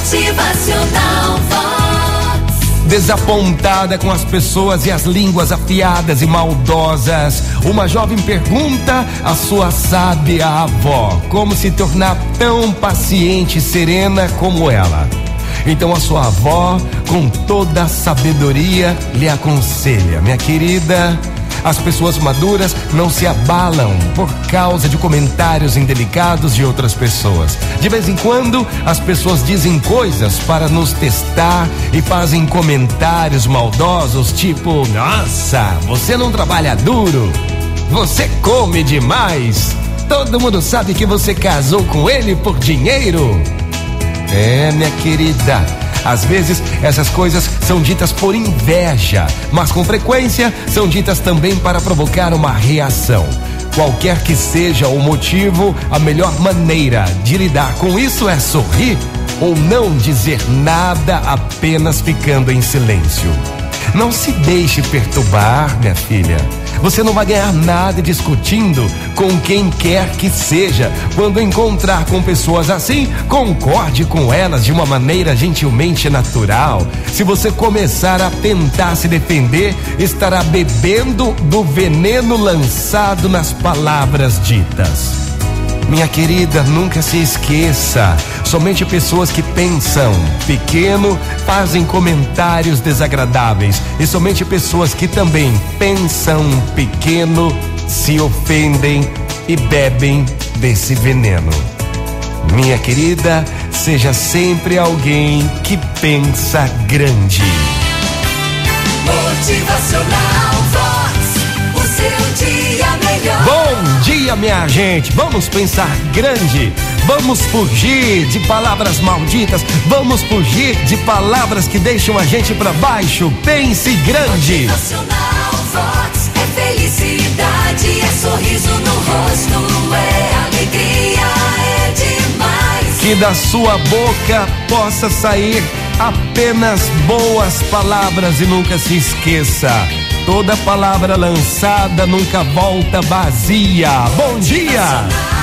Motivacional. Desapontada com as pessoas e as línguas afiadas e maldosas, uma jovem pergunta à sua sábia avó como se tornar tão paciente e serena como ela. Então a sua avó, com toda a sabedoria, lhe aconselha: minha querida, as pessoas maduras não se abalam por causa de comentários indelicados de outras pessoas. De vez em quando, as pessoas dizem coisas para nos testar e fazem comentários maldosos, tipo: Nossa, você não trabalha duro, você come demais. Todo mundo sabe que você casou com ele por dinheiro. É, minha querida. Às vezes essas coisas são ditas por inveja, mas com frequência são ditas também para provocar uma reação. Qualquer que seja o motivo, a melhor maneira de lidar com isso é sorrir ou não dizer nada, apenas ficando em silêncio. Não se deixe perturbar, minha filha. Você não vai ganhar nada discutindo com quem quer que seja. Quando encontrar com pessoas assim, concorde com elas de uma maneira gentilmente natural. Se você começar a tentar se defender, estará bebendo do veneno lançado nas palavras ditas. Minha querida, nunca se esqueça. Somente pessoas que pensam pequeno fazem comentários desagradáveis. E somente pessoas que também pensam pequeno se ofendem e bebem desse veneno. Minha querida, seja sempre alguém que pensa grande. Motivacional dia, minha gente. Vamos pensar grande. Vamos fugir de palavras malditas. Vamos fugir de palavras que deixam a gente pra baixo. Pense grande. Vox. É felicidade, é sorriso no rosto, é alegria, é demais. Que da sua boca possa sair apenas boas palavras e nunca se esqueça. Toda palavra lançada nunca volta vazia. Bom dia!